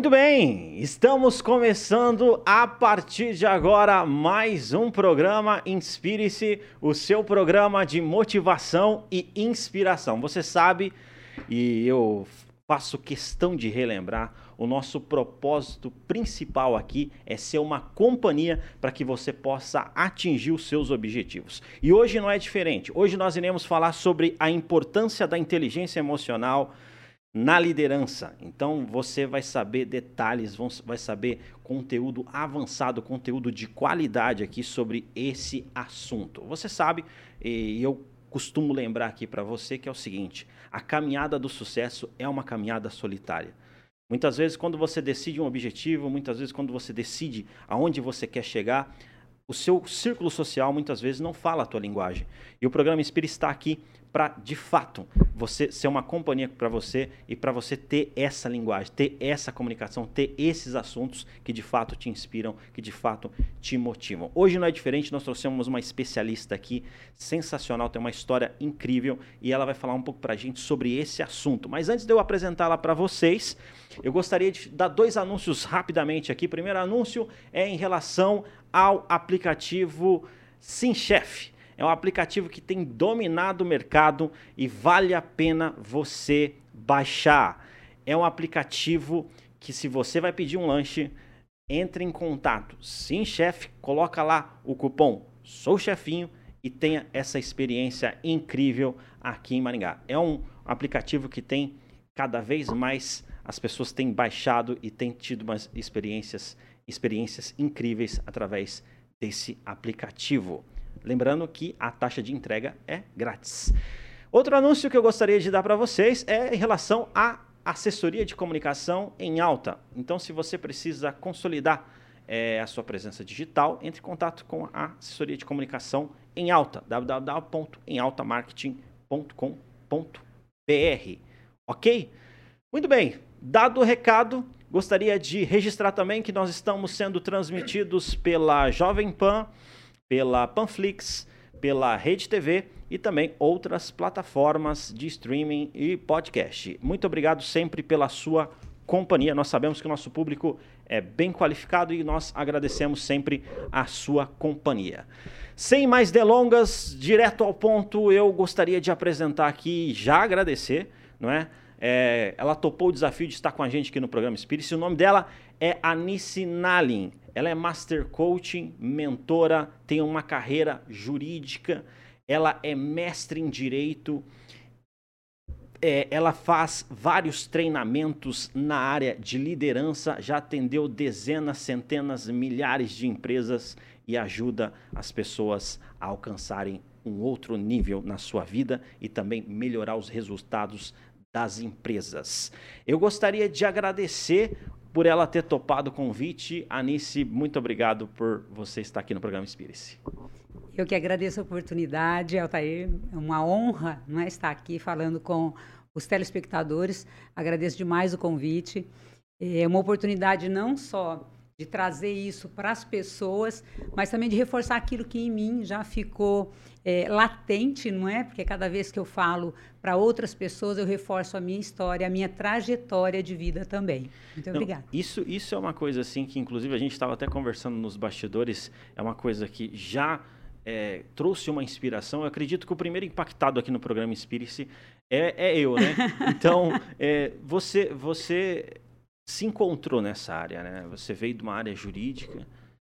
Muito bem, estamos começando a partir de agora mais um programa Inspire-se, o seu programa de motivação e inspiração. Você sabe, e eu faço questão de relembrar, o nosso propósito principal aqui é ser uma companhia para que você possa atingir os seus objetivos. E hoje não é diferente. Hoje nós iremos falar sobre a importância da inteligência emocional na liderança. Então você vai saber detalhes, vai saber conteúdo avançado, conteúdo de qualidade aqui sobre esse assunto. Você sabe, e eu costumo lembrar aqui para você que é o seguinte: a caminhada do sucesso é uma caminhada solitária. Muitas vezes, quando você decide um objetivo, muitas vezes, quando você decide aonde você quer chegar, o seu círculo social muitas vezes não fala a tua linguagem. E o programa Inspira está aqui para, de fato, você ser uma companhia para você e para você ter essa linguagem, ter essa comunicação, ter esses assuntos que de fato te inspiram, que de fato te motivam. Hoje não é diferente, nós trouxemos uma especialista aqui, sensacional, tem uma história incrível e ela vai falar um pouco para a gente sobre esse assunto. Mas antes de eu apresentá-la para vocês, eu gostaria de dar dois anúncios rapidamente aqui. Primeiro anúncio é em relação ao aplicativo SimChef. É um aplicativo que tem dominado o mercado e vale a pena você baixar. É um aplicativo que se você vai pedir um lanche, entre em contato. Sim, chefe, coloca lá o cupom Sou Chefinho e tenha essa experiência incrível aqui em Maringá. É um aplicativo que tem cada vez mais as pessoas têm baixado e têm tido umas experiências experiências incríveis através desse aplicativo. Lembrando que a taxa de entrega é grátis. Outro anúncio que eu gostaria de dar para vocês é em relação à assessoria de comunicação em alta. Então, se você precisa consolidar é, a sua presença digital, entre em contato com a assessoria de comunicação em alta, www.emaltamarketing.com.br. Ok? Muito bem, dado o recado, gostaria de registrar também que nós estamos sendo transmitidos pela Jovem Pan pela Panflix, pela Rede TV e também outras plataformas de streaming e podcast. Muito obrigado sempre pela sua companhia. Nós sabemos que o nosso público é bem qualificado e nós agradecemos sempre a sua companhia. Sem mais delongas, direto ao ponto, eu gostaria de apresentar aqui e já agradecer, não é? É? Ela topou o desafio de estar com a gente aqui no programa Spirit. O nome dela é Anice Nalin. Ela é Master Coaching, mentora, tem uma carreira jurídica, ela é mestre em direito, é, ela faz vários treinamentos na área de liderança, já atendeu dezenas, centenas, milhares de empresas e ajuda as pessoas a alcançarem um outro nível na sua vida e também melhorar os resultados das empresas. Eu gostaria de agradecer por ela ter topado o convite. Anice, muito obrigado por você estar aqui no programa Inspire-se. Eu que agradeço a oportunidade, Altair. É uma honra não é, estar aqui falando com os telespectadores. Agradeço demais o convite. É uma oportunidade não só de trazer isso para as pessoas, mas também de reforçar aquilo que em mim já ficou é, latente, não é? Porque cada vez que eu falo para outras pessoas, eu reforço a minha história, a minha trajetória de vida também. Muito não, obrigada. Isso, isso é uma coisa assim que, inclusive, a gente estava até conversando nos bastidores, é uma coisa que já é, trouxe uma inspiração. Eu acredito que o primeiro impactado aqui no programa Inspire-se é, é, eu, né? Então, é, você, você se encontrou nessa área, né? Você veio de uma área jurídica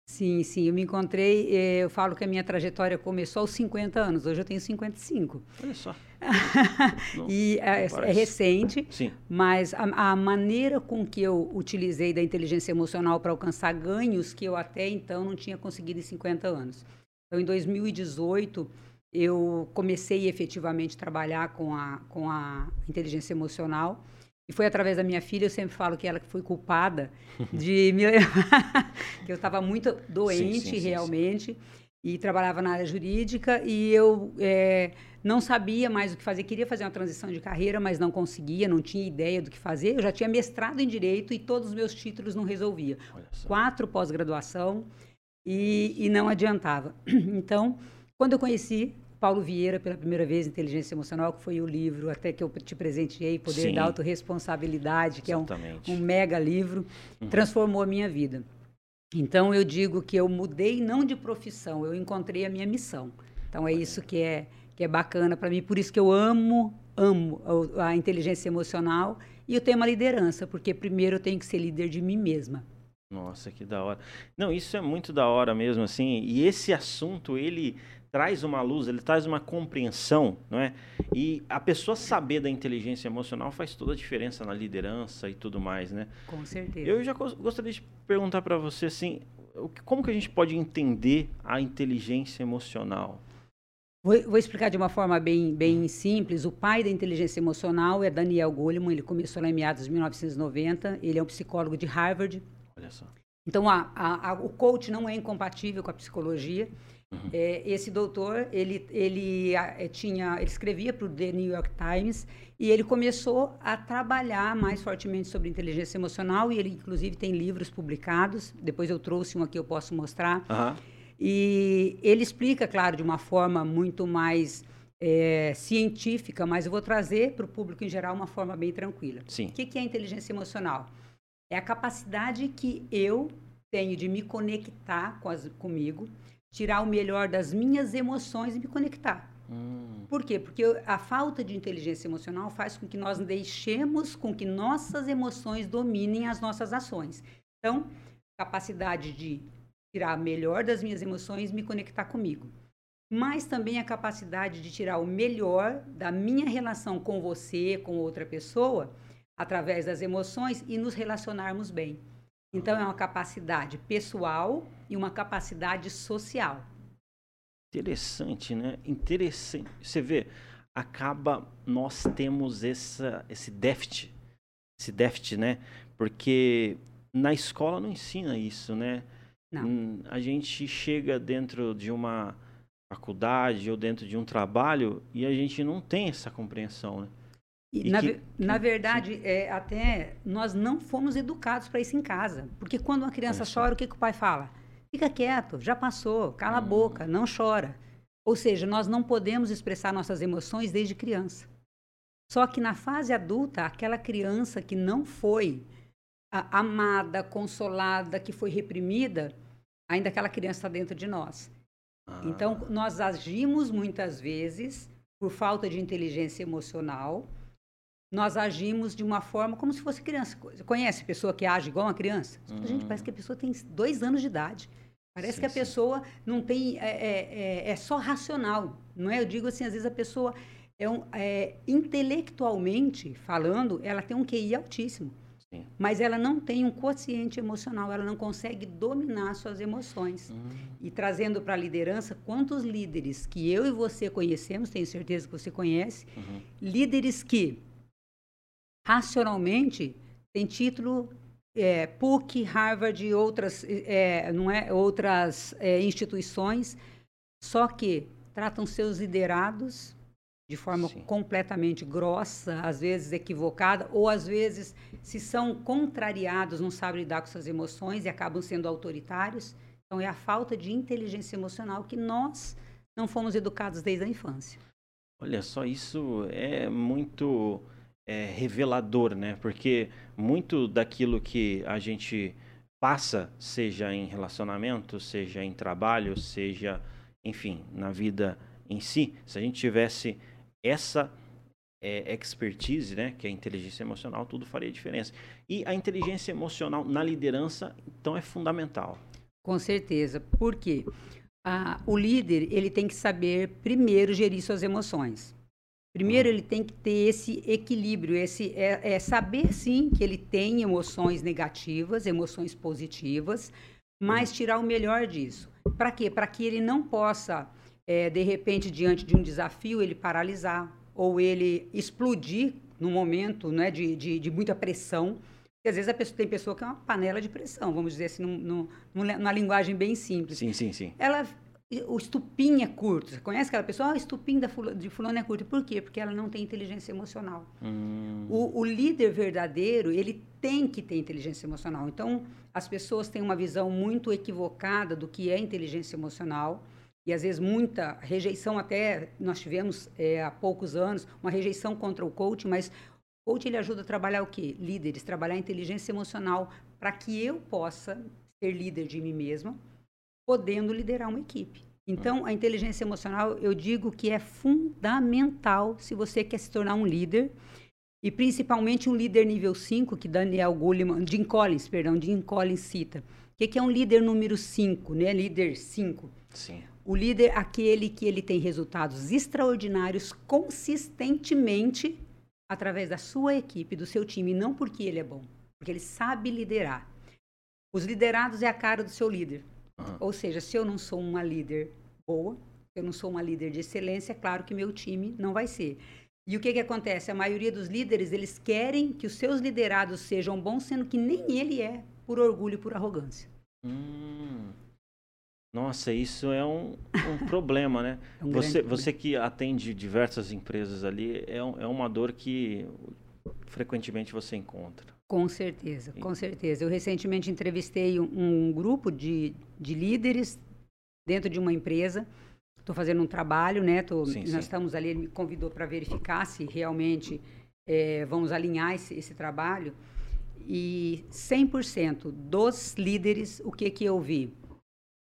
Sim, sim, eu me encontrei, eh, eu falo que a minha trajetória começou aos 50 anos, hoje eu tenho 55. Olha só. e é, é, recente, sim. mas a, a, maneira com que eu utilizei da inteligência emocional para alcançar ganhos que eu até então não tinha conseguido em 50 anos. Então, em 2018, eu comecei efetivamente a trabalhar com a, com a inteligência emocional e foi através da minha filha, eu sempre falo que ela que foi culpada de me levar, que eu estava muito doente sim, sim, realmente sim, e trabalhava na área jurídica e eu é, não sabia mais o que fazer, queria fazer uma transição de carreira, mas não conseguia, não tinha ideia do que fazer. Eu já tinha mestrado em direito e todos os meus títulos não resolvia. Quatro pós-graduação e, e não adiantava. Então, quando eu conheci Paulo Vieira pela primeira vez, Inteligência Emocional, que foi o livro até que eu te presenteei, Poder Sim. da Autoresponsabilidade, que Exatamente. é um, um mega livro, uhum. transformou a minha vida. Então eu digo que eu mudei não de profissão, eu encontrei a minha missão. Então é isso que é que é bacana para mim, por isso que eu amo, amo a, inteligência emocional e o tema liderança, porque primeiro eu tenho que ser líder de mim mesma. Nossa, que da hora. Não, isso é muito da hora mesmo, assim. E esse assunto, ele traz uma luz, ele traz uma compreensão, não é? E a pessoa saber da inteligência emocional faz toda a diferença na liderança e tudo mais, né? Com certeza. Eu já gostaria de perguntar para você, assim, como que a gente pode entender a inteligência emocional? Vou, vou, explicar de uma forma bem, bem simples. O pai da inteligência emocional é Daniel Goleman. Ele começou lá em meados de 1990. Ele é um psicólogo de Harvard. Olha só. Então, a, a, a, o coach não é incompatível com a psicologia. Uhum. É, esse doutor, ele, ele é, tinha, ele escrevia para o The New York Times e ele começou a trabalhar mais fortemente sobre inteligência emocional e ele, inclusive, tem livros publicados. Depois eu trouxe um aqui, eu posso mostrar. Uhum. E ele explica, claro, de uma forma muito mais é, científica, mas eu vou trazer para o público em geral uma forma bem tranquila. Sim. O que, que é inteligência emocional? É a capacidade que eu tenho de me conectar com as, comigo, tirar o melhor das minhas emoções e me conectar. Hum. Por quê? Porque a falta de inteligência emocional faz com que nós deixemos com que nossas emoções dominem as nossas ações. Então, capacidade de tirar o melhor das minhas emoções e me conectar comigo. Mas também a capacidade de tirar o melhor da minha relação com você, com outra pessoa, através das emoções e nos relacionarmos bem. Então, é uma capacidade pessoal e uma capacidade social. Interessante, né? Interessante. Você vê, acaba nós temos essa, esse déficit, esse déficit, né? Porque na escola não ensina isso, né? Não. Hum, a gente chega dentro de uma faculdade ou dentro de um trabalho e a gente não tem essa compreensão, né? E, na, que, na, verdade, é, até nós não fomos educados para isso em casa. Porque quando uma criança é chora, o que, que o pai fala? Fica quieto, já passou, cala hum. a boca, não chora. Ou seja, nós não podemos expressar nossas emoções desde criança. Só que na fase adulta, aquela criança que não foi amada, consolada, que foi reprimida, ainda aquela criança está dentro de nós. Ah. Então, nós agimos muitas vezes por falta de inteligência emocional. Nós agimos de uma forma como se fosse criança. Conhece pessoa que age igual uma criança? Uhum. Gente, parece que a pessoa tem dois anos de idade. Parece sim, que a sim. pessoa não tem. É, é, é, é, só racional. Não é? Eu digo assim, às vezes a pessoa é, um, é intelectualmente falando, ela tem um QI altíssimo. Mas ela não tem um quociente emocional, ela não consegue dominar suas emoções. Uhum. E trazendo para a liderança, quantos líderes que eu e você conhecemos, tenho certeza que você conhece, uhum. líderes que racionalmente têm título é, PUC, Harvard e outras, é, não é, outras é, instituições, só que tratam seus liderados de forma Sim. completamente grossa, às vezes equivocada, ou às vezes, se são contrariados, não sabem lidar com suas emoções e acabam sendo autoritários. Então, é a falta de inteligência emocional que nós não fomos educados desde a infância. Olha só, isso é muito é, revelador, né? Porque muito daquilo que a gente passa, seja em relacionamento, seja em trabalho, seja, enfim, na vida em si, se a gente tivesse essa é, expertise, né, que é a inteligência emocional, tudo faria diferença. E a inteligência emocional na liderança, então, é fundamental. Com certeza. Por quê? Ah, o líder ele tem que saber primeiro gerir suas emoções. Primeiro ele tem que ter esse equilíbrio, esse é, é saber sim que ele tem emoções negativas, emoções positivas, mas uhum. tirar o melhor disso. Para quê? Para que ele não possa é, de repente, diante de um desafio, ele paralisar ou ele explodir no momento né, de, de, de muita pressão. Porque às vezes a pessoa, tem pessoa que é uma panela de pressão, vamos dizer assim, num, num, numa linguagem bem simples. Sim, sim, sim. Ela, o estupim é curto. Você conhece aquela pessoa? Ah, o estupim da fulano, de fulano é curto. Por quê? Porque ela não tem inteligência emocional. Hum. O, o líder verdadeiro, ele tem que ter inteligência emocional. Então, as pessoas têm uma visão muito equivocada do que é inteligência emocional e às vezes muita rejeição até nós tivemos é, há poucos anos uma rejeição contra o coach, mas o coach ele ajuda a trabalhar o quê? Líderes, trabalhar inteligência emocional para que eu possa ser líder de mim mesma, podendo liderar uma equipe. Então, a inteligência emocional, eu digo que é fundamental se você quer se tornar um líder, e principalmente um líder nível 5, que Daniel Goleman, Jim Collins, perdão, Jim Collins cita. O que, que é um líder número 5, né? Líder 5. Sim. O líder, aquele que ele tem resultados extraordinários consistentemente através da sua equipe, do seu time, não porque ele é bom, porque ele sabe liderar. Os liderados é a cara do seu líder. Uhum. Ou seja, se eu não sou uma líder boa, se eu não sou uma líder de excelência, é claro que meu time não vai ser. E o que, que acontece? A maioria dos líderes, eles querem que os seus liderados sejam bons, sendo que nem ele é, por orgulho e por arrogância. Hum. Nossa, isso é um, um problema, né? É um você, você que atende diversas empresas ali, é, um, é uma dor que frequentemente você encontra. Com certeza, com certeza. Eu recentemente entrevistei um, um grupo de, de líderes dentro de uma empresa. Estou fazendo um trabalho, né? Tô, sim, nós sim. estamos ali, ele me convidou para verificar se realmente é, vamos alinhar esse, esse trabalho. E 100% dos líderes, o que, que eu vi?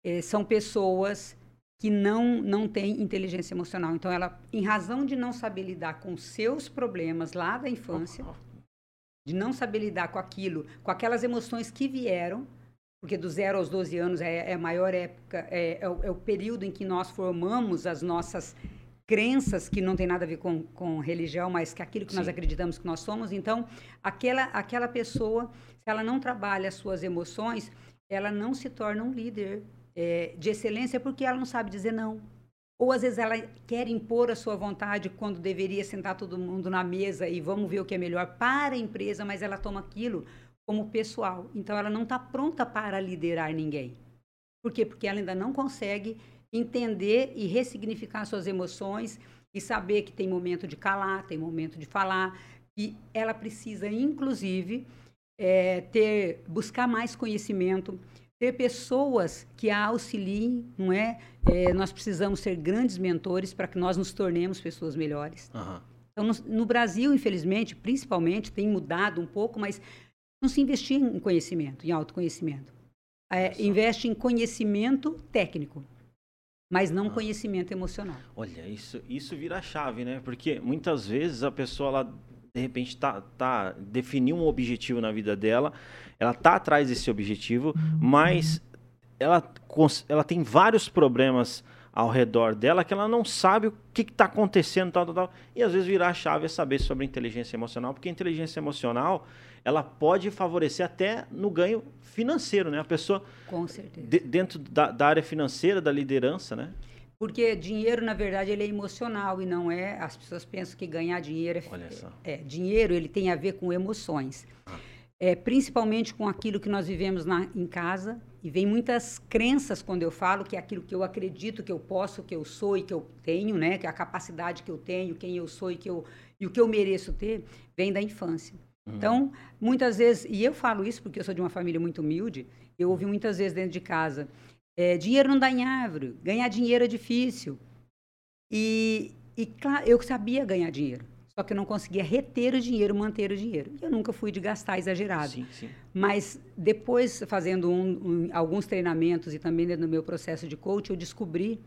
é, são pessoas que não, não têm inteligência emocional. Então, ela, em razão de não saber lidar com seus problemas lá da infância, de não saber lidar com aquilo, com aquelas emoções que vieram, porque do zero aos 12 anos é, é a maior época, é, é, o, é, o, período em que nós formamos as nossas crenças, que não tem nada a ver com, com religião, mas que aquilo que Sim. nós acreditamos que nós somos. Então, aquela, aquela pessoa, se ela não trabalha as suas emoções, ela não se torna um líder é, de excelência porque ela não sabe dizer não. Ou às vezes ela quer impor a sua vontade quando deveria sentar todo mundo na mesa e vamos ver o que é melhor para a empresa, mas ela toma aquilo como pessoal. Então ela não está pronta para liderar ninguém. Por quê? Porque ela ainda não consegue entender e ressignificar suas emoções e saber que tem momento de calar, tem momento de falar. E ela precisa, inclusive, é, ter buscar mais conhecimento ter pessoas que a auxiliem, não é? é nós precisamos ser grandes mentores para que nós nos tornemos pessoas melhores. Uhum. Então, no, no, Brasil, infelizmente, principalmente, tem mudado um pouco, mas não se investia em conhecimento, em autoconhecimento. É, investe em conhecimento técnico, mas não ah. conhecimento emocional. Olha, isso, isso vira chave, né? Porque muitas vezes a pessoa, ela, de repente, tá, tá, definiu um objetivo na vida dela ela tá atrás desse objetivo, mas ela, ela tem vários problemas ao redor dela que ela não sabe o que está acontecendo, tal, tal, tal. E às vezes virar a chave é saber sobre inteligência emocional, porque a inteligência emocional ela pode favorecer até no ganho financeiro, né? A pessoa com certeza de, dentro da, da, área financeira, da liderança, né? Porque dinheiro, na verdade, ele é emocional e não é. As pessoas pensam que ganhar dinheiro é. Olha só. É, dinheiro ele tem a ver com emoções. Ah é, principalmente com aquilo que nós vivemos na, em casa. E vem muitas crenças quando eu falo que é aquilo que eu acredito que eu posso, que eu sou e que eu tenho, né? Que é a capacidade que eu tenho, quem eu sou e, que eu, e o que eu mereço ter, vem da infância. Uhum. Então, muitas vezes, e eu falo isso porque eu sou de uma família muito humilde, eu ouvi muitas vezes dentro de casa, é, dinheiro não dá em árvore, ganhar dinheiro é difícil. E, e claro, eu sabia ganhar dinheiro. Só que eu não conseguia reter o dinheiro, manter o dinheiro. Eu nunca fui de gastar exagerado. Sim, sim. Mas depois, fazendo um, um, alguns treinamentos e também no meu processo de coach, eu descobri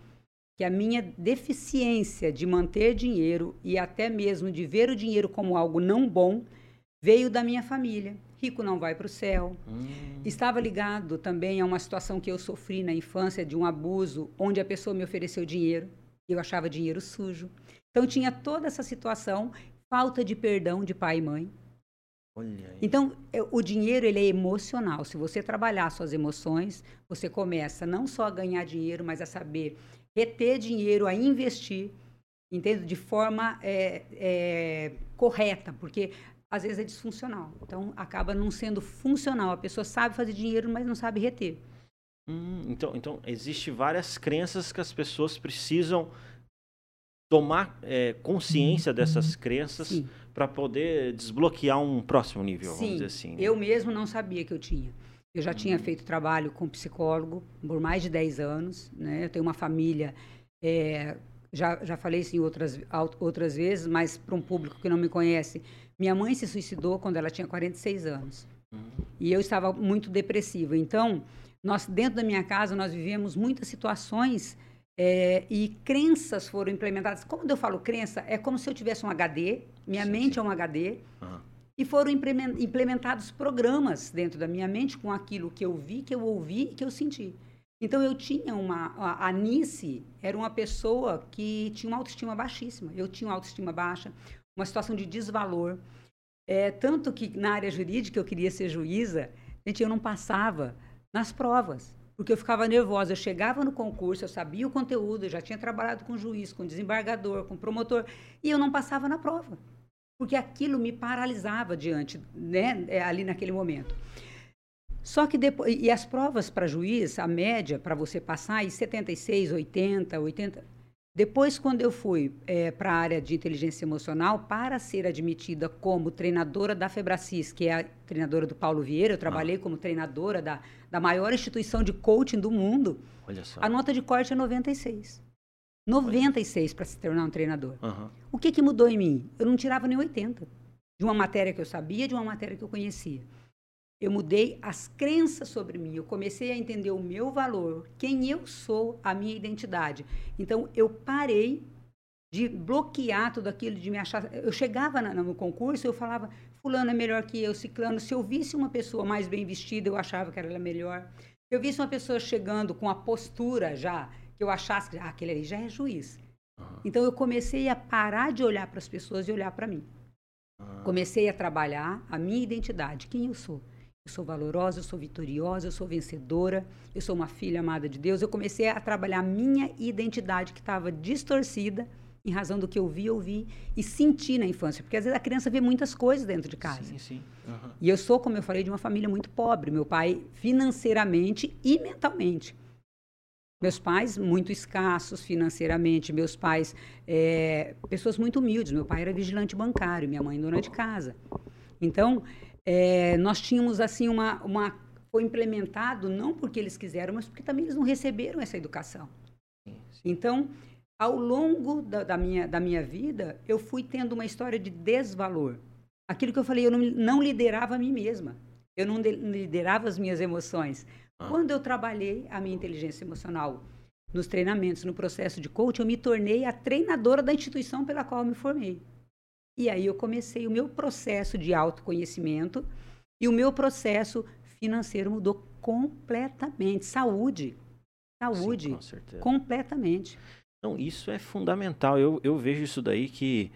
que a minha deficiência de manter dinheiro e até mesmo de ver o dinheiro como algo não bom veio da minha família. Rico não vai para o céu. Hum. Estava ligado também a uma situação que eu sofri na infância de um abuso, onde a pessoa me ofereceu dinheiro e eu achava dinheiro sujo. Então tinha toda essa situação, falta de perdão de pai e mãe. Então, o dinheiro ele é emocional. Se você trabalhar suas emoções, você começa não só a ganhar dinheiro, mas a saber reter dinheiro, a investir, entende? De forma é, é, correta, porque às vezes é disfuncional. Então, acaba não sendo funcional. A pessoa sabe fazer dinheiro, mas não sabe reter. Hum, então, então, existe várias crenças que as pessoas precisam tomar é, consciência dessas uhum. crenças para poder desbloquear um próximo nível, Sim, vamos dizer assim. Né? Eu mesmo não sabia que eu tinha. Eu já tinha feito trabalho com psicólogo por mais de 10 anos, né? Eu tenho uma família, é, já, já falei isso em outras, outras vezes, mas para um público que não me conhece, minha mãe se suicidou quando ela tinha 46 anos. Uhum. E eu estava muito depressiva. Então, nós dentro da minha casa, nós vivemos muitas situações é, e crenças foram implementadas. Quando eu falo crença, é como se eu tivesse um HD, minha sim, mente sim. é um HD, uhum. E foram implementados programas dentro da minha mente com aquilo que eu vi, que eu ouvi e que eu senti. Então eu tinha uma. A Nice era uma pessoa que tinha uma autoestima baixíssima. Eu tinha uma autoestima baixa, uma situação de desvalor. É, tanto que na área jurídica eu queria ser juíza, gente, eu não passava nas provas, porque eu ficava nervosa. Eu chegava no concurso, eu sabia o conteúdo, eu já tinha trabalhado com juiz, com desembargador, com promotor, e eu não passava na prova porque aquilo me paralisava diante, né, é, ali naquele momento. Só que depois, e as provas para juiz, a média para você passar, em 76, 80, 80. Depois, quando eu fui é, para a área de inteligência emocional, para ser admitida como treinadora da Febracis, que é a treinadora do Paulo Vieira, eu trabalhei ah. como treinadora da, da maior instituição de coaching do mundo. A nota de corte é 96. 96 para se tornar um treinador. Uhum. O que, que mudou em mim? Eu não tirava nem 80. De uma matéria que eu sabia, de uma matéria que eu conhecia. Eu mudei as crenças sobre mim. Eu comecei a entender o meu valor, quem eu sou, a minha identidade. Então, eu parei de bloquear tudo aquilo, de me achar. Eu chegava no concurso, eu falava, fulano é melhor que eu, ciclano. Se eu visse uma pessoa mais bem vestida, eu achava que era melhor. Se eu visse uma pessoa chegando com a postura já que eu achasse que ah, aquele ali já é juiz. Uhum. Então eu comecei a parar de olhar para as pessoas e olhar para mim. Uhum. Comecei a trabalhar a minha identidade, quem eu sou. Eu sou valorosa, eu sou vitoriosa, eu sou vencedora, eu sou uma filha amada de Deus. Eu comecei a trabalhar a minha identidade que estava distorcida em razão do que eu vi, ouvi e senti na infância. Porque às vezes a criança vê muitas coisas dentro de casa. Sim, sim. Uhum. E eu sou, como eu falei, de uma família muito pobre. Meu pai financeiramente e mentalmente. Meus pais muito escassos financeiramente, meus pais é, pessoas muito humildes. Meu pai era vigilante bancário, minha mãe dona de casa. Então é, nós tínhamos assim uma, uma foi implementado não porque eles quiseram, mas porque também eles não receberam essa educação. Então ao longo da, da minha da minha vida eu fui tendo uma história de desvalor. Aquilo que eu falei, eu não, não liderava a mim mesma. Eu não liderava as minhas emoções. Ah. Quando eu trabalhei a minha inteligência emocional nos treinamentos, no processo de coaching, eu me tornei a treinadora da instituição pela qual eu me formei. E aí eu comecei o meu processo de autoconhecimento e o meu processo financeiro mudou completamente. Saúde. Saúde. Sim, com certeza. Completamente. Não, isso é fundamental. Eu, eu vejo isso daí que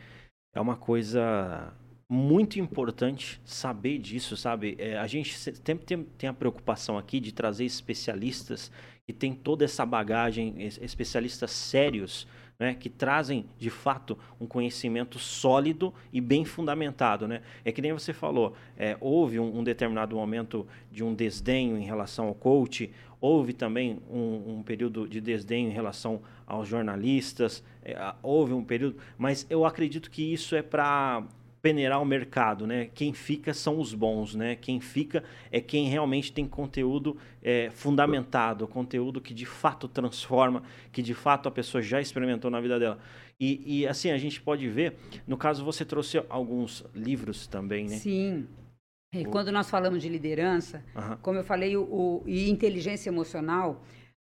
é uma coisa muito importante saber disso, sabe? É, a gente sempre tem, tem, a preocupação aqui de trazer especialistas que têm toda essa bagagem, especialistas sérios, né, que trazem de fato um conhecimento sólido e bem fundamentado. Né? É que nem você falou, é, houve um, um, determinado momento de um desdenho em relação ao coach, houve também um, um período de desdenho em relação aos jornalistas, é, houve um período, mas eu acredito que isso é para peneirar o mercado, né? Quem fica são os bons, né? Quem fica é quem realmente tem conteúdo é, fundamentado, conteúdo que de fato transforma, que de fato a pessoa já experimentou na vida dela. E, e assim, a gente pode ver, no caso você trouxe alguns livros também, né? Sim. E quando nós falamos de liderança, como eu falei, o, o, e inteligência emocional,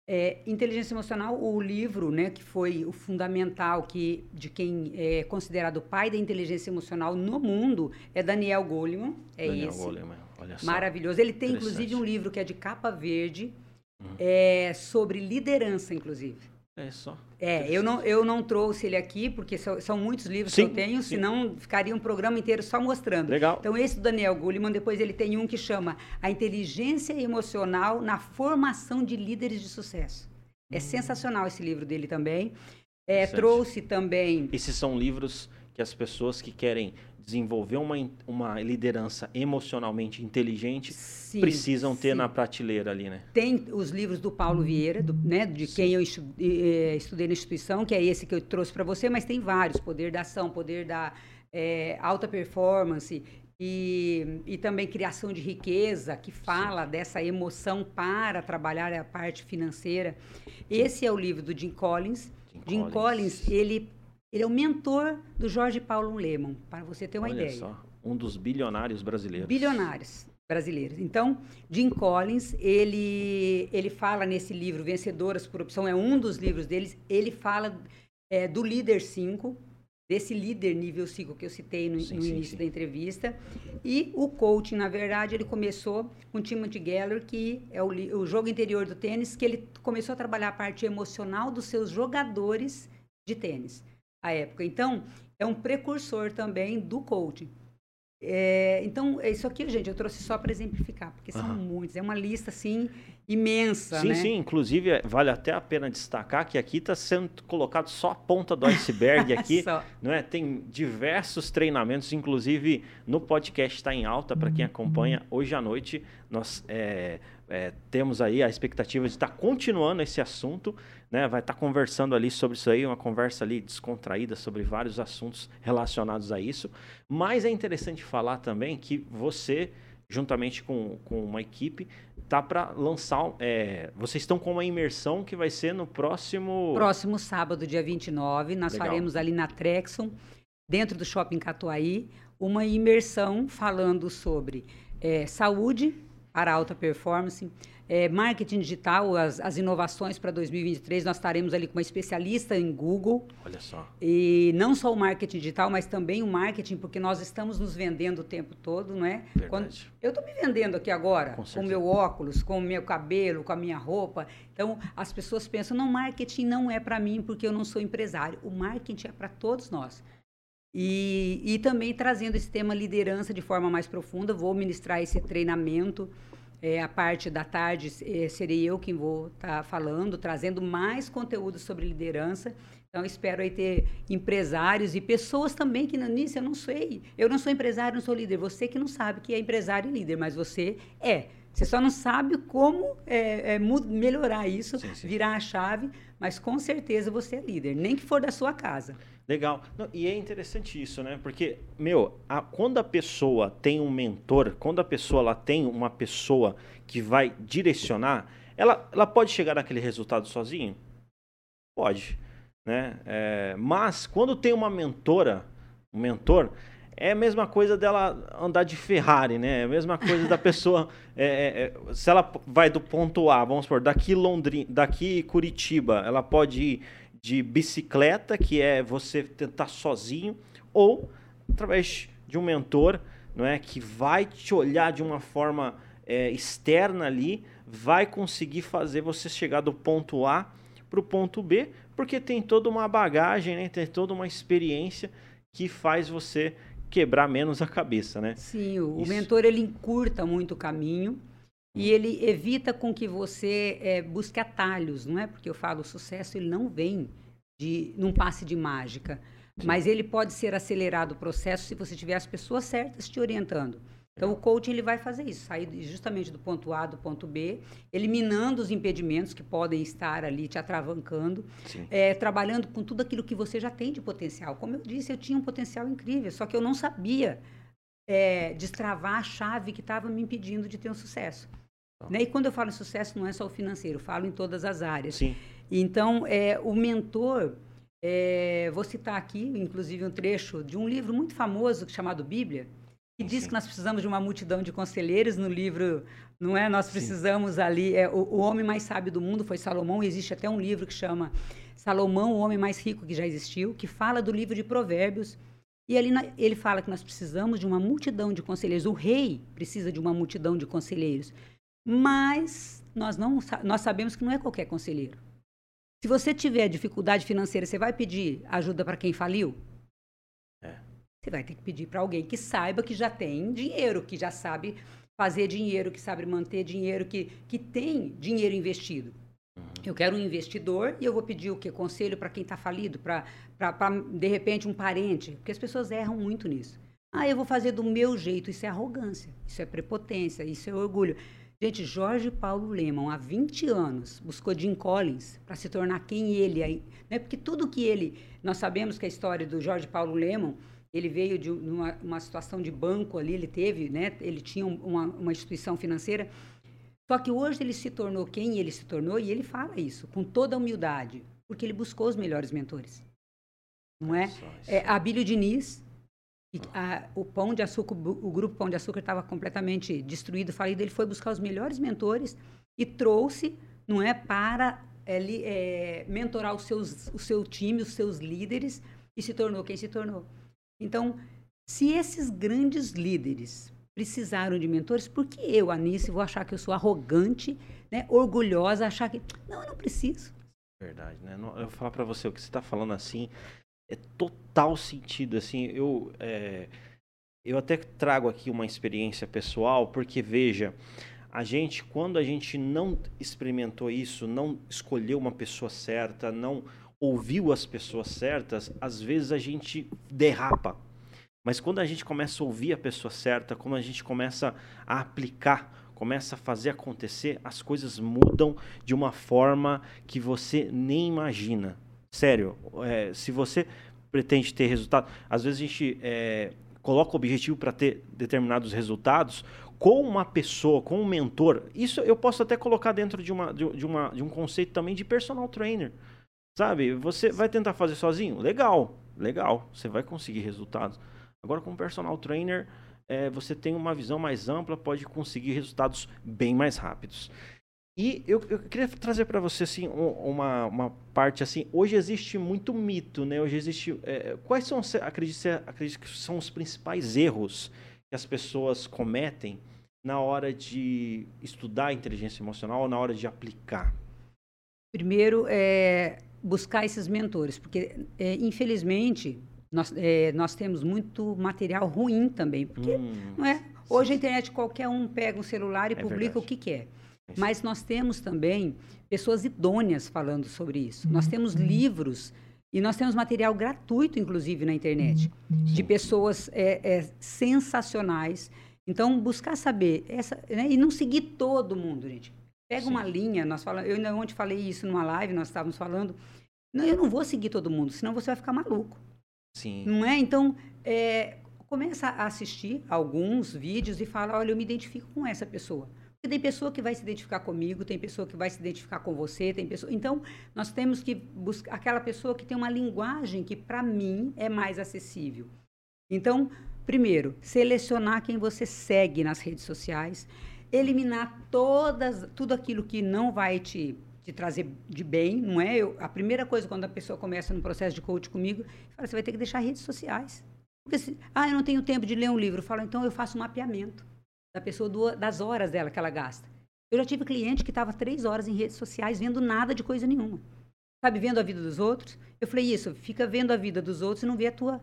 é, inteligência emocional, o livro, né, que foi o fundamental que de quem é considerado o pai da inteligência emocional no mundo é Daniel Goleman. É Daniel esse. Goleman, olha só. Maravilhoso. Ele tem inclusive um livro que é de capa verde, uhum. é, sobre liderança, inclusive. É só. É, eu não, eu não trouxe ele aqui, porque são, são muitos livros sim, que eu tenho, sim. senão ficaria um programa inteiro só mostrando. Legal. Então, esse do Daniel Goleman, depois ele tem um que chama A Inteligência Emocional na Formação de Líderes de Sucesso. É hum. sensacional esse livro dele também. É, trouxe também. Esses são livros que as pessoas que querem desenvolver uma, uma liderança emocionalmente inteligente sim, precisam ter sim. na prateleira ali, né? Tem os livros do Paulo Vieira, do, né, de sim. quem eu estudei na instituição, que é esse que eu trouxe para você, mas tem vários, poder da ação, poder da é, alta performance, e, e também Criação de Riqueza, que fala dessa emoção para trabalhar a parte financeira. Esse é o livro do Jim Collins. Jim, Jim Collins. Collins, ele, ele é o mentor do Jorge Paulo Lemon, para você ter uma Olha ideia. Só, um dos bilionários brasileiros. Bilionários brasileiros. Então, Jim Collins, ele, ele fala nesse livro, Vencedoras por Opção, é um dos livros deles, ele fala é, do Líder 5, desse líder nível 5 que eu citei no, sim, no sim, início sim. da entrevista. E o coaching, na verdade, ele começou com Timothy Geller, que é o, o jogo interior do tênis, que ele começou a trabalhar a parte emocional dos seus jogadores de tênis à época. Então, é um precursor também do coaching. É, então, isso aqui, gente, eu trouxe só para exemplificar, porque são uhum. muitos. É uma lista, assim, imensa, sim, né? Sim, Inclusive, é, vale até a pena destacar que aqui está sendo colocado só a ponta do iceberg aqui. não é? Tem diversos treinamentos, inclusive no podcast está em alta para quem acompanha. Hoje à noite nós é, é, temos aí a expectativa de estar tá continuando esse assunto, né? Vai estar tá conversando ali sobre isso aí, uma conversa ali descontraída sobre vários assuntos relacionados a isso. Mas é interessante falar também que você, juntamente com, com uma equipe, tá para lançar. É, vocês estão com uma imersão que vai ser no próximo. Próximo sábado, dia 29. Nós Legal. faremos ali na Trexon, dentro do Shopping Catuaí, uma imersão falando sobre é, saúde para alta performance é, marketing digital, as, as inovações para 2023. Nós estaremos ali com uma especialista em Google. Olha só. E não só o marketing digital, mas também o marketing, porque nós estamos nos vendendo o tempo todo, não é? Verdade. Quando, eu estou me vendendo aqui agora, com o meu óculos, com o meu cabelo, com a minha roupa. Então, as pessoas pensam, não, marketing não é para mim porque eu não sou empresário. O marketing é para todos nós. E, e também trazendo esse tema liderança de forma mais profunda, vou ministrar esse treinamento é, a parte da tarde é, serei eu quem vou estar tá falando, trazendo mais conteúdo sobre liderança. Então, espero aí ter empresários e pessoas também que nisso eu não sei. Eu não sou empresário, não sou líder. Você que não sabe que é empresário e líder, mas você é. Você só não sabe como é, é, melhorar isso, sim, sim. virar a chave, mas com certeza você é líder, nem que for da sua casa. Legal. Não, e é interessante isso, né? Porque, meu, a, quando a pessoa tem um mentor, quando a pessoa ela tem uma pessoa que vai direcionar, ela, ela pode chegar naquele resultado sozinho? Pode. Né? É, mas quando tem uma mentora, um mentor, é a mesma coisa dela andar de Ferrari, né? É a mesma coisa da pessoa. É, é, é, se ela vai do ponto A, vamos supor, daqui Londrina, daqui Curitiba, ela pode ir de bicicleta, que é você tentar sozinho, ou através de um mentor, não é, que vai te olhar de uma forma é, externa ali, vai conseguir fazer você chegar do ponto A para o ponto B, porque tem toda uma bagagem, né, tem toda uma experiência que faz você quebrar menos a cabeça, né? Sim, o, Isso. mentor ele encurta muito o caminho e ele evita com que você é, busque atalhos, não é? Porque eu falo, o sucesso ele não vem de num passe de mágica, mas ele pode ser acelerado o processo se você tiver as pessoas certas te orientando. Então, o coaching ele vai fazer isso, sair justamente do ponto A do ponto B, eliminando os impedimentos que podem estar ali te atravancando, é, trabalhando com tudo aquilo que você já tem de potencial. Como eu disse, eu tinha um potencial incrível, só que eu não sabia é, destravar a chave que estava me impedindo de ter um sucesso. Né? E quando eu falo em sucesso, não é só o financeiro, falo em todas as áreas. Sim. Então, é, o mentor, é, vou citar aqui, inclusive, um trecho de um livro muito famoso chamado Bíblia, que diz Sim. que nós precisamos de uma multidão de conselheiros no livro, não é? Nós precisamos Sim. ali, é, o, o, homem mais sábio do mundo foi Salomão, e existe até um livro que chama Salomão, o homem mais rico que já existiu, que fala do livro de Provérbios, e ali ele fala que nós precisamos de uma multidão de conselheiros. O rei precisa de uma multidão de conselheiros. Mas nós não nós sabemos que não é qualquer conselheiro. Se você tiver dificuldade financeira, você vai pedir ajuda para quem faliu? É. Você vai ter que pedir para alguém que saiba que já tem dinheiro, que já sabe fazer dinheiro, que sabe manter dinheiro, que, que tem dinheiro investido. Uhum. Eu quero um investidor e eu vou pedir o que? Conselho para quem está falido, para, de repente, um parente. Porque as pessoas erram muito nisso. Ah, eu vou fazer do meu jeito. Isso é arrogância, isso é prepotência, isso é orgulho. Gente, Jorge Paulo Lemon, há 20 anos, buscou Jim Collins para se tornar quem ele é. Né? Porque tudo que ele. Nós sabemos que a história do Jorge Paulo Lemon Ele veio de uma, uma situação de banco ali, ele teve, né? Ele tinha uma, uma instituição financeira. Só que hoje ele se tornou quem ele se tornou e ele fala isso com toda a humildade, porque ele buscou os melhores mentores. Não é? é Abílio Diniz, a, o Pão de Açúcar, o grupo Pão de Açúcar estava completamente destruído, falido. Ele foi buscar os melhores mentores e trouxe, não é, para é, é, mentorar os seus, o seu time, os seus líderes e se tornou quem se tornou. Então, se esses grandes líderes precisaram de mentores, por que eu, Anice, vou achar que eu sou arrogante, né, orgulhosa, achar que não, eu não preciso? Verdade, né? Eu vou falar para você o que você está falando assim é total sentido, assim. Eu é, eu até trago aqui uma experiência pessoal, porque veja, a gente quando a gente não experimentou isso, não escolheu uma pessoa certa, não ouviu as pessoas certas, às vezes a gente derrapa. Mas quando a gente começa a ouvir a pessoa certa, quando a gente começa a aplicar, começa a fazer acontecer, as coisas mudam de uma forma que você nem imagina. Sério, é, se você pretende ter resultado, às vezes a gente é, coloca o objetivo para ter determinados resultados com uma pessoa, com um mentor. Isso eu posso até colocar dentro de, uma, de, de uma, de um conceito também de personal trainer. Sabe? Você vai tentar fazer sozinho? Legal, legal. Você vai conseguir resultados. Agora, como personal trainer, é, você tem uma visão mais ampla, pode conseguir resultados bem mais rápidos. E eu, eu queria trazer para você assim uma, uma parte assim. Hoje existe muito mito, né? Hoje existe. É, quais são, acredito, acredito que são os principais erros que as pessoas cometem na hora de estudar a inteligência emocional ou na hora de aplicar? Primeiro, é, buscar esses mentores, porque é, infelizmente nós, é, nós temos muito material ruim também, porque hum, não é? Hoje a internet qualquer um pega um celular e é publica verdade. o que quer. Mas nós temos também pessoas idôneas falando sobre isso. Nós temos uhum. livros e nós temos material gratuito, inclusive, na internet, uhum. de pessoas é, é, sensacionais. Então, buscar saber essa, né? e não seguir todo mundo, gente. Pega Sim. uma linha, nós falamos, eu ainda ontem falei isso numa live, nós estávamos falando. Não, eu não vou seguir todo mundo, senão você vai ficar maluco. Sim. Não é? Então, é, começa a assistir alguns vídeos e fala, olha, eu me identifico com essa pessoa. Tem pessoa que vai se identificar comigo, tem pessoa que vai se identificar com você, tem pessoa. Então, nós temos que buscar aquela pessoa que tem uma linguagem que, para mim, é mais acessível. Então, primeiro, selecionar quem você segue nas redes sociais eliminar todas, tudo aquilo que não vai te, trazer de bem, não é? Eu, a primeira coisa quando a pessoa começa no processo de coach comigo, fala, você vai ter que deixar redes sociais. Porque se, ah, eu não tenho tempo de ler um livro, fala, então eu faço um mapeamento da pessoa do, das horas dela que ela gasta. Eu já tive cliente que estava três horas em redes sociais vendo nada de coisa nenhuma. Sabe, vendo a vida dos outros. Eu falei, isso, fica vendo a vida dos outros e não vê a tua.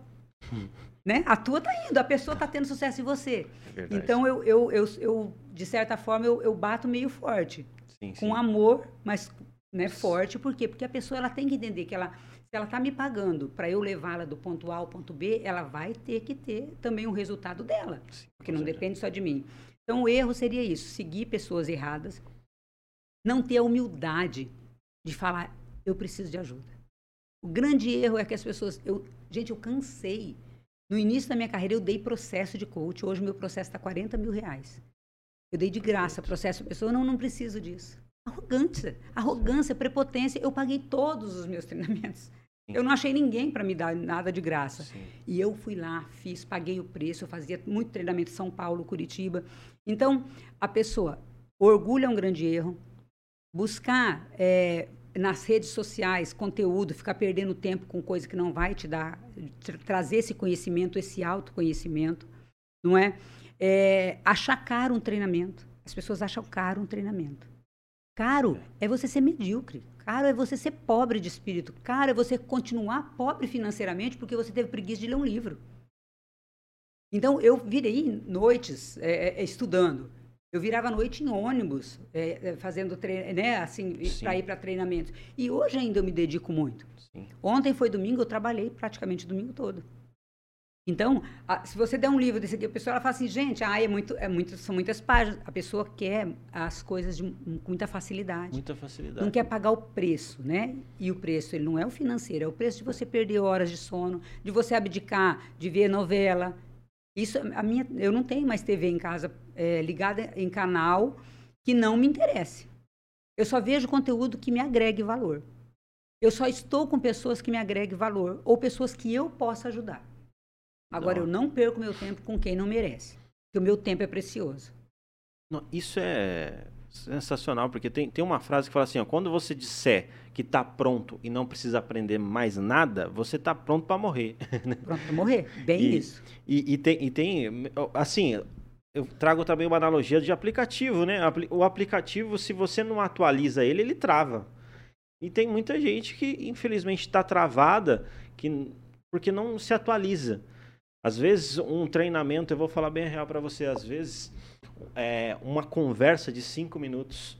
Né? A tua tá indo, a pessoa tá tendo sucesso em você. É então, eu, eu, eu, eu, de certa forma, eu, eu bato meio forte. Sim, com sim. amor, mas né, forte. Por quê? Porque a pessoa ela tem que entender que ela, ela está me pagando para eu levá-la do ponto A ao ponto B, ela vai ter que ter também o um resultado dela. Sim, porque não depende só de mim. Então, o erro seria isso: seguir pessoas erradas, não ter a humildade de falar, eu preciso de ajuda. O grande erro é que as pessoas. Eu, gente, eu cansei no início da minha carreira, eu dei processo de coach. Hoje, meu processo está 40 mil reais. Eu dei de graça processo. A pessoa, não, não preciso disso. Arrogância, arrogância, prepotência. Eu paguei todos os meus treinamentos. Eu não achei ninguém para me dar nada de graça. Sim. E eu fui lá, fiz, paguei o preço, eu fazia muito treinamento em São Paulo, Curitiba. Então, a pessoa, orgulho é um grande erro. Buscar é, nas redes sociais conteúdo, ficar perdendo tempo com coisa que não vai te dar, tra trazer esse conhecimento, esse autoconhecimento, não é? é? Achar caro um treinamento. As pessoas acham caro um treinamento. Caro é você ser medíocre. Caro é você ser pobre de espírito. Caro é você continuar pobre financeiramente porque você teve preguiça de ler um livro. Então, eu virei noites é, é estudando. Eu virava noite em ônibus, é, é fazendo treino, né, assim, para ir para treinamentos. E hoje ainda eu me dedico muito. Sim. Ontem foi domingo, eu trabalhei praticamente o domingo todo. Então, a, se você der um livro desse aqui, a pessoa ela fala assim, gente, ah, é muito, é muito, são muitas páginas. A pessoa quer as coisas de, com muita facilidade. Muita facilidade. Não quer pagar o preço, né? E o preço, ele não é o financeiro, é o preço de você perder horas de sono, de você abdicar, de ver novela. Isso, a minha, eu não tenho mais TV em casa é, ligada em canal que não me interesse. Eu só vejo conteúdo que me agregue valor. Eu só estou com pessoas que me agreguem valor ou pessoas que eu possa ajudar. Agora, não. eu não perco meu tempo com quem não merece. Porque o meu tempo é precioso. Não, isso é sensacional, porque tem, tem uma frase que fala assim: ó, quando você disser que está pronto e não precisa aprender mais nada, você está pronto para morrer. Pronto para morrer, bem e, isso. E, e, tem, e tem, assim, eu trago também uma analogia de aplicativo, né? O aplicativo, se você não atualiza ele, ele trava. E tem muita gente que, infelizmente, está travada que, porque não se atualiza. Às vezes, um treinamento, eu vou falar bem real para você, às vezes, é, uma conversa de cinco minutos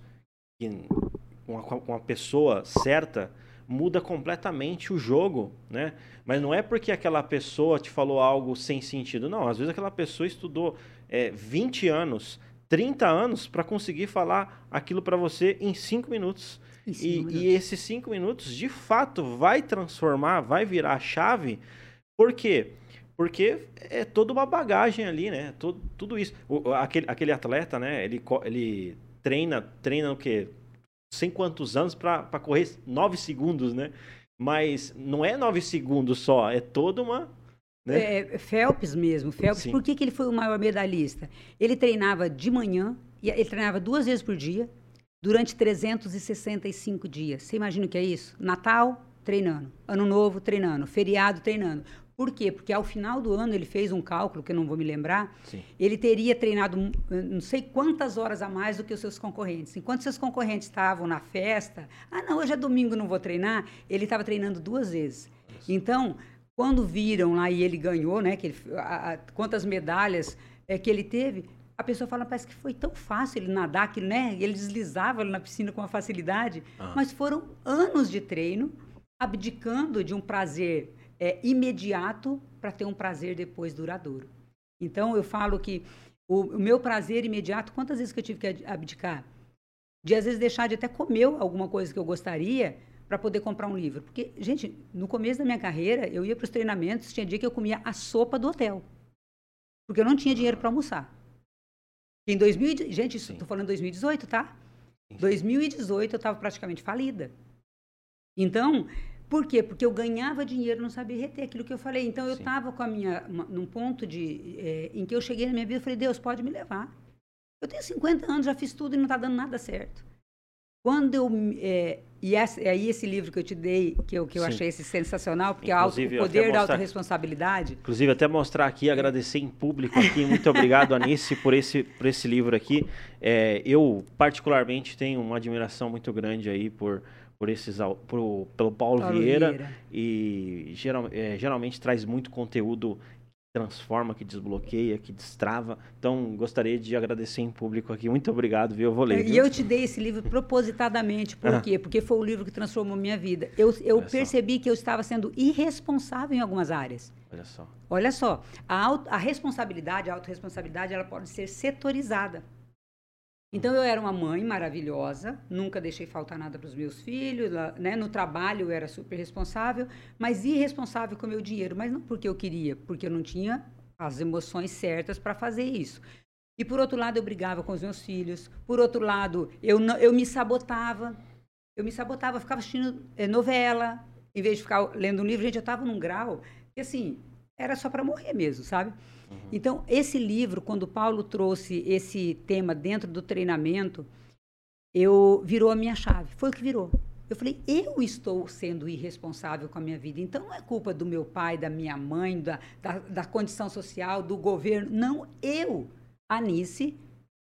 com, a, com a pessoa certa muda completamente o jogo, né? Mas não é porque aquela pessoa te falou algo sem sentido, não. Às vezes aquela pessoa estudou é, 20 anos, 30 anos para conseguir falar aquilo para você em cinco minutos. Em cinco e, e esses cinco minutos, de fato, vai transformar, vai virar a chave. Por quê? Porque é toda uma bagagem ali, né? Tudo, tudo isso. O, aquele, aquele atleta, né? Ele, ele treina, treina o quê? Sem quantos anos para correr 9 segundos, né? Mas não é 9 segundos só, é toda uma. Né? É, Phelps mesmo. Phelps, Sim. por que, que ele foi o maior medalhista? Ele treinava de manhã, ele treinava duas vezes por dia, durante 365 dias. Você imagina o que é isso? Natal, treinando. Ano Novo, treinando. Feriado, treinando. Por quê? Porque ao final do ano ele fez um cálculo, que eu não vou me lembrar, Sim. ele teria treinado não sei quantas horas a mais do que os seus concorrentes. Enquanto seus concorrentes estavam na festa, ah, não, hoje é domingo, não vou treinar, ele estava treinando duas vezes. Isso. Então, quando viram lá e ele ganhou, né, que ele, a, a, quantas medalhas é, que ele teve, a pessoa fala, parece que foi tão fácil ele nadar, que, né, ele deslizava na piscina com uma facilidade, ah. mas foram anos de treino, abdicando de um prazer é, imediato para ter um prazer depois duradouro. Então, eu falo que o, o, meu prazer imediato, quantas vezes que eu tive que abdicar? De, às vezes, deixar de até comer alguma coisa que eu gostaria para poder comprar um livro. Porque, gente, no começo da minha carreira, eu ia para os treinamentos, tinha dia que eu comia a sopa do hotel. Porque eu não tinha dinheiro para almoçar. Em 2000, gente, estou falando 2018, tá? 2018 eu estava praticamente falida. Então, por quê? Porque eu ganhava dinheiro, não sabia reter aquilo que eu falei. Então, eu estava com a minha, uma, num ponto de, é, em que eu cheguei na minha vida e falei, Deus, pode me levar. Eu tenho 50 anos, já fiz tudo e não está dando nada certo. Quando eu... É, e essa, é aí esse livro que eu te dei, que eu, que eu achei esse sensacional, porque auto, o poder da autorresponsabilidade... Inclusive, até mostrar aqui, agradecer em público aqui. Muito obrigado, Anice, por esse, por esse livro aqui. É, eu, particularmente, tenho uma admiração muito grande aí por por esses por, pelo Paulo, Paulo Vieira, Vieira, e geral, é, geralmente traz muito conteúdo que transforma, que desbloqueia, que destrava. Então, gostaria de agradecer em público aqui. Muito obrigado, viu? Eu vou ler. E eu te dei esse livro propositadamente. Por ah. quê? Porque foi o livro que transformou minha vida. Eu, eu percebi só. que eu estava sendo irresponsável em algumas áreas. Olha só. Olha só. A, auto, a responsabilidade, a autorresponsabilidade, ela pode ser setorizada. Então eu era uma mãe maravilhosa, nunca deixei faltar nada para os meus filhos, né? No trabalho eu era super responsável, mas irresponsável com o meu dinheiro, mas não porque eu queria, porque eu não tinha as emoções certas para fazer isso. E por outro lado eu brigava com os meus filhos, por outro lado eu não, eu me sabotava, eu me sabotava, ficava assistindo é, novela, em vez de ficar lendo um livro, gente, eu estava num grau que assim era só para morrer mesmo, sabe? Uhum. Então, esse livro, quando Paulo trouxe esse tema dentro do treinamento, eu virou a minha chave. Foi o que virou. Eu falei, eu estou sendo irresponsável com a minha vida. Então, não é culpa do meu pai, da minha mãe, da, da, da condição social, do governo. Não, eu, Anice,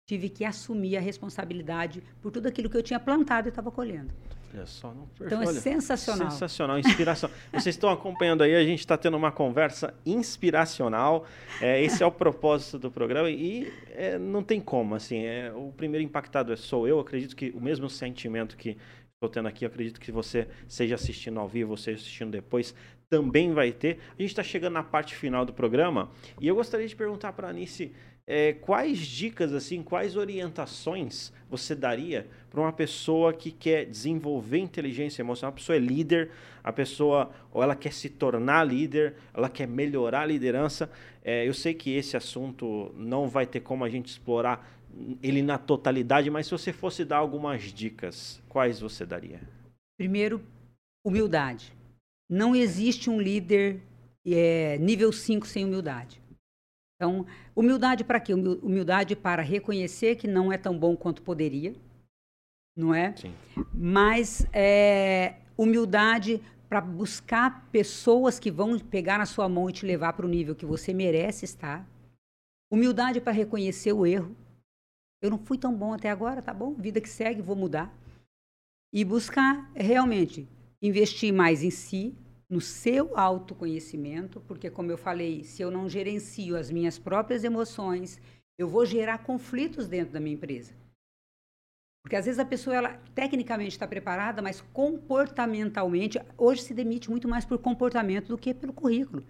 tive que assumir a responsabilidade por tudo aquilo que eu tinha plantado e estava colhendo. Olha só, não, então é sensacional. Sensacional, inspiração. Vocês estão acompanhando aí, a gente está tendo uma conversa inspiracional. É, esse é o propósito do programa e é, não tem como, assim, é, o primeiro impactado é sou eu. Acredito que o mesmo sentimento que estou tendo aqui, acredito que você seja assistindo ao vivo, você assistindo depois, também vai ter. A gente está chegando na parte final do programa e eu gostaria de perguntar para a Anice é, quais dicas, assim, quais orientações você daria para uma pessoa que quer desenvolver inteligência emocional? A pessoa é líder, a pessoa ou ela quer se tornar líder, ela quer melhorar a liderança. É, eu sei que esse assunto não vai ter como a gente explorar ele na totalidade, mas se você fosse dar algumas dicas, quais você daria? Primeiro, humildade. Não existe um líder é, nível 5 sem humildade. Então, humildade para quê? Humildade para reconhecer que não é tão bom quanto poderia, não é? Sim. Mas é, humildade para buscar pessoas que vão pegar na sua mão e te levar para o nível que você merece estar. Humildade para reconhecer o erro. Eu não fui tão bom até agora, tá bom? Vida que segue, vou mudar. E buscar realmente investir mais em si, no seu autoconhecimento, porque, como eu falei, se eu não gerencio as minhas próprias emoções, eu vou gerar conflitos dentro da minha empresa. Porque às vezes a pessoa, ela tecnicamente está preparada, mas comportamentalmente, hoje se demite muito mais por comportamento do que pelo currículo.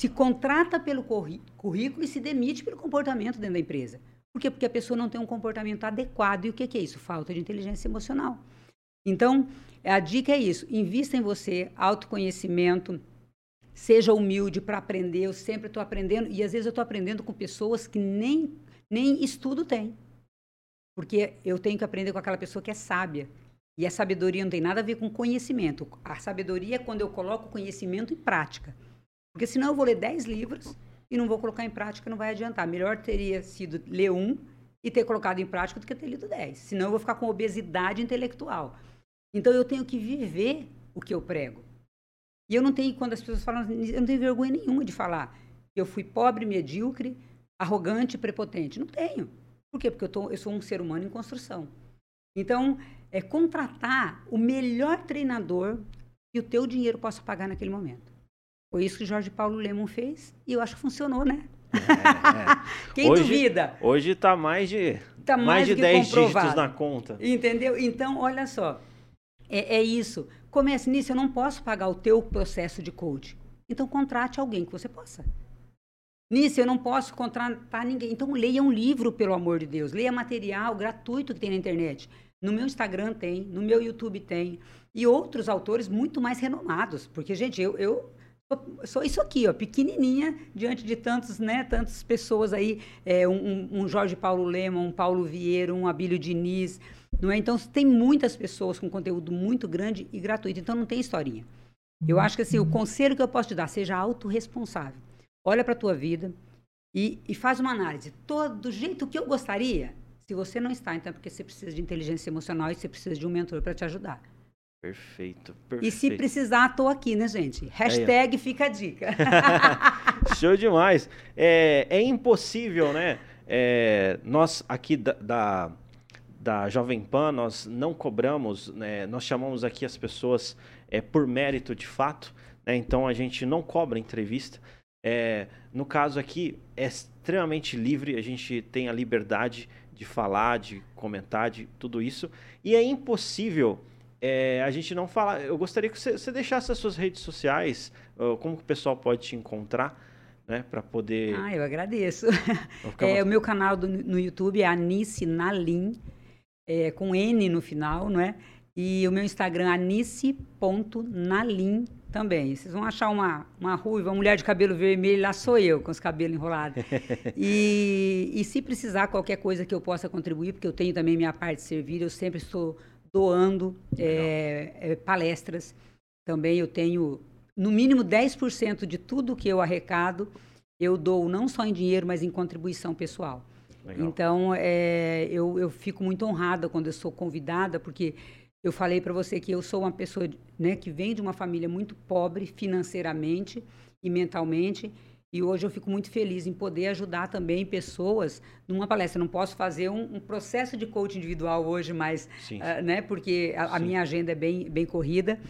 Se contrata pelo currículo e se demite pelo comportamento dentro da empresa. Por quê? Porque a pessoa não tem um comportamento adequado. E o que é isso? Falta de inteligência emocional. Então, a dica é isso: invista em você, autoconhecimento, seja humilde para aprender. Eu sempre estou aprendendo, e às vezes eu estou aprendendo com pessoas que nem, nem estudo têm. Porque eu tenho que aprender com aquela pessoa que é sábia. E a sabedoria não tem nada a ver com conhecimento. A sabedoria é quando eu coloco conhecimento em prática. Porque senão eu vou ler 10 livros e não vou colocar em prática, não vai adiantar. Melhor teria sido ler um e ter colocado em prática do que ter lido 10. Senão eu vou ficar com obesidade intelectual. Então eu tenho que viver o que eu prego. E eu não tenho, quando as pessoas falam, eu não tenho vergonha nenhuma de falar que eu fui pobre, medíocre, arrogante, prepotente. Não tenho. Por quê? Porque eu, tô, eu sou um ser humano em construção. Então, é contratar o melhor treinador que o teu dinheiro possa pagar naquele momento. Foi isso que Jorge Paulo Lemon fez e eu acho que funcionou, né? É, é. Quem hoje, duvida? Hoje está mais de, tá mais, mais de 10 dígitos na conta. Entendeu? Então, olha só. É, é isso. Comece nisso. Eu não posso pagar o teu processo de coach. Então, contrate alguém que você possa. Nisso, eu não posso contratar ninguém. Então, leia um livro, pelo amor de Deus. Leia material gratuito que tem na internet. No meu Instagram tem, no meu YouTube tem. E outros autores muito mais renomados. Porque, gente, eu, eu sou isso aqui, ó, pequenininha, diante de tantos, né, tantas pessoas aí. É, um, um Jorge Paulo Lema, um Paulo Vieira, um Abílio Diniz não é? Então, tem muitas pessoas com conteúdo muito grande e gratuito, então não tem historinha. Eu acho que assim, o conselho que eu posso te dar, seja autorresponsável. Olha para a tua vida e, e, faz uma análise. Todo, do jeito que eu gostaria, se você não está, então é porque você precisa de inteligência emocional e você precisa de um mentor para te ajudar. Perfeito, perfeito. E se precisar, estou aqui, né, gente? Hashtag Aí, fica a dica. Show demais. É, é impossível, né? É, nós aqui da, da da Jovem Pan, nós não cobramos, né, nós chamamos aqui as pessoas é, por mérito de fato, né, então a gente não cobra entrevista. É, no caso aqui, é extremamente livre, a gente tem a liberdade de falar, de comentar, de tudo isso, e é impossível é, a gente não falar. Eu gostaria que você, você deixasse as suas redes sociais, como que o pessoal pode te encontrar. Né, para poder. Ah, eu agradeço. É, o meu canal do, no YouTube é Anice Nalim é, com N no final, não é? E o meu Instagram, anice.nalim também. Vocês vão achar uma, uma ruiva, uma mulher de cabelo vermelho, lá sou eu, com os cabelos enrolados. e, e se precisar qualquer coisa que eu possa contribuir, porque eu tenho também minha parte de servir, eu sempre estou doando é, é, palestras. Também eu tenho, no mínimo, 10% de tudo que eu arrecado, eu dou não só em dinheiro, mas em contribuição pessoal. Legal. Então, é, eu, eu fico muito honrada quando eu sou convidada, porque eu falei para você que eu sou uma pessoa né, que vem de uma família muito pobre financeiramente e mentalmente. E hoje eu fico muito feliz em poder ajudar também pessoas numa palestra. Não posso fazer um, um processo de coaching individual hoje, mas, uh, né, porque a, a, minha agenda é bem, bem corrida.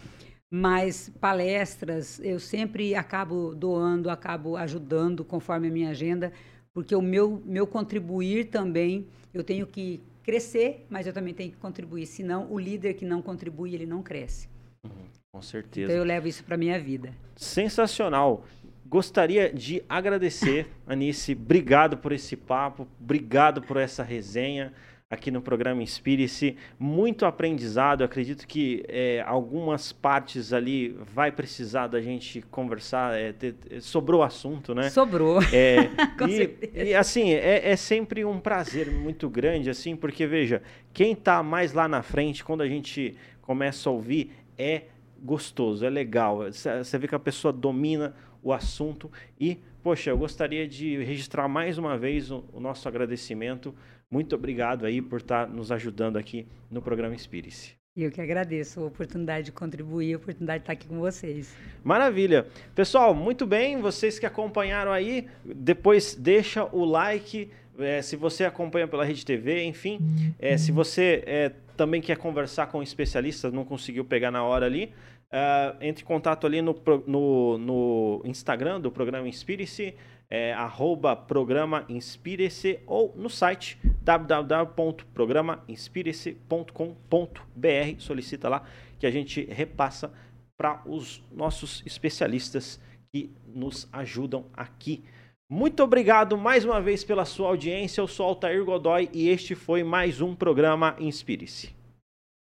Mas palestras, eu sempre acabo doando, acabo ajudando conforme a minha agenda, porque o meu, meu contribuir também, eu tenho que crescer, mas eu também tenho que contribuir. Senão, o líder que não contribui, ele não cresce. Uhum, com certeza. Então, eu levo isso para minha vida. Sensacional. Gostaria de agradecer, Anice. Obrigado por esse papo, obrigado por essa resenha aqui no programa Inspire-se. Muito aprendizado. Eu acredito que é, algumas partes ali vai precisar da gente conversar. É, ter, sobrou assunto, né? Sobrou. É, Com e, certeza. E assim, é, é, sempre um prazer muito grande, assim, porque veja, quem está mais lá na frente, quando a gente começa a ouvir, é gostoso, é legal. Você vê que a pessoa domina o assunto e, poxa, eu gostaria de registrar mais uma vez o, o nosso agradecimento muito obrigado aí por estar nos ajudando aqui no programa Inspire-se. Eu que agradeço a oportunidade de contribuir, a oportunidade de estar aqui com vocês. Maravilha. Pessoal, muito bem, vocês que acompanharam aí, depois deixa o like, é, se você acompanha pela Rede TV, enfim, é, se você é, também quer conversar com especialistas, não conseguiu pegar na hora ali, uh, entre em contato ali no, no, no Instagram do programa Inspire-se, é, arroba programa Inspire-se ou no site www.programainspire-se.com.br. Solicita lá que a gente repassa para os nossos especialistas que nos ajudam aqui. Muito obrigado mais uma vez pela sua audiência. Eu sou Altair Godoy e este foi mais um programa Inspire-se.